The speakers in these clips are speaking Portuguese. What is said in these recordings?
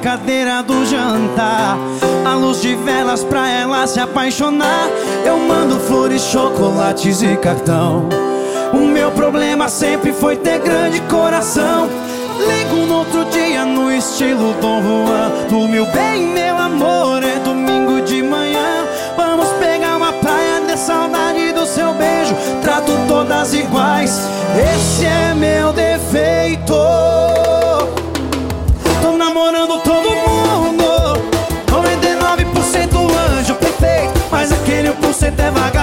cadeira do jantar. A luz de velas pra ela se apaixonar. Eu mando flores, chocolates e cartão. O meu problema sempre foi ter grande coração. Ligo no outro dia no estilo Dom Juan. Dormiu bem, meu amor, é domingo de manhã. Vamos pegar uma praia de saudade do seu beijo. Trato todas iguais, esse é meu defeito. Namorando todo mundo. 99% anjo perfeito, mas aquele 1% é vagabundo.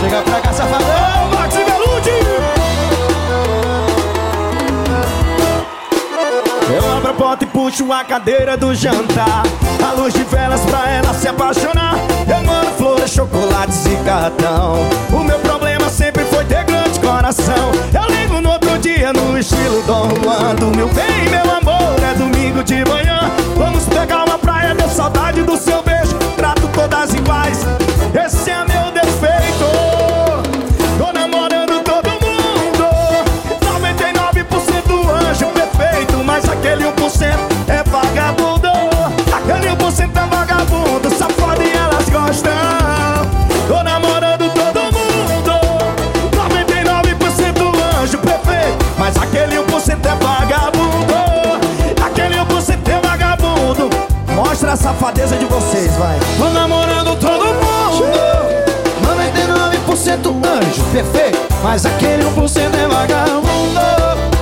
Chega pra cá, safadão. Max Velude. Eu abro a porta e puxo a cadeira do jantar. A luz de velas pra ela se apaixonar. Eu mando flores, chocolates e cartão. O meu safadeza de vocês, vai. Tô namorando todo mundo. 99% anjo perfeito. Mas aquele 1% é vagabundo.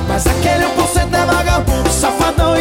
Mas aquele 1% é vagabundo Safadão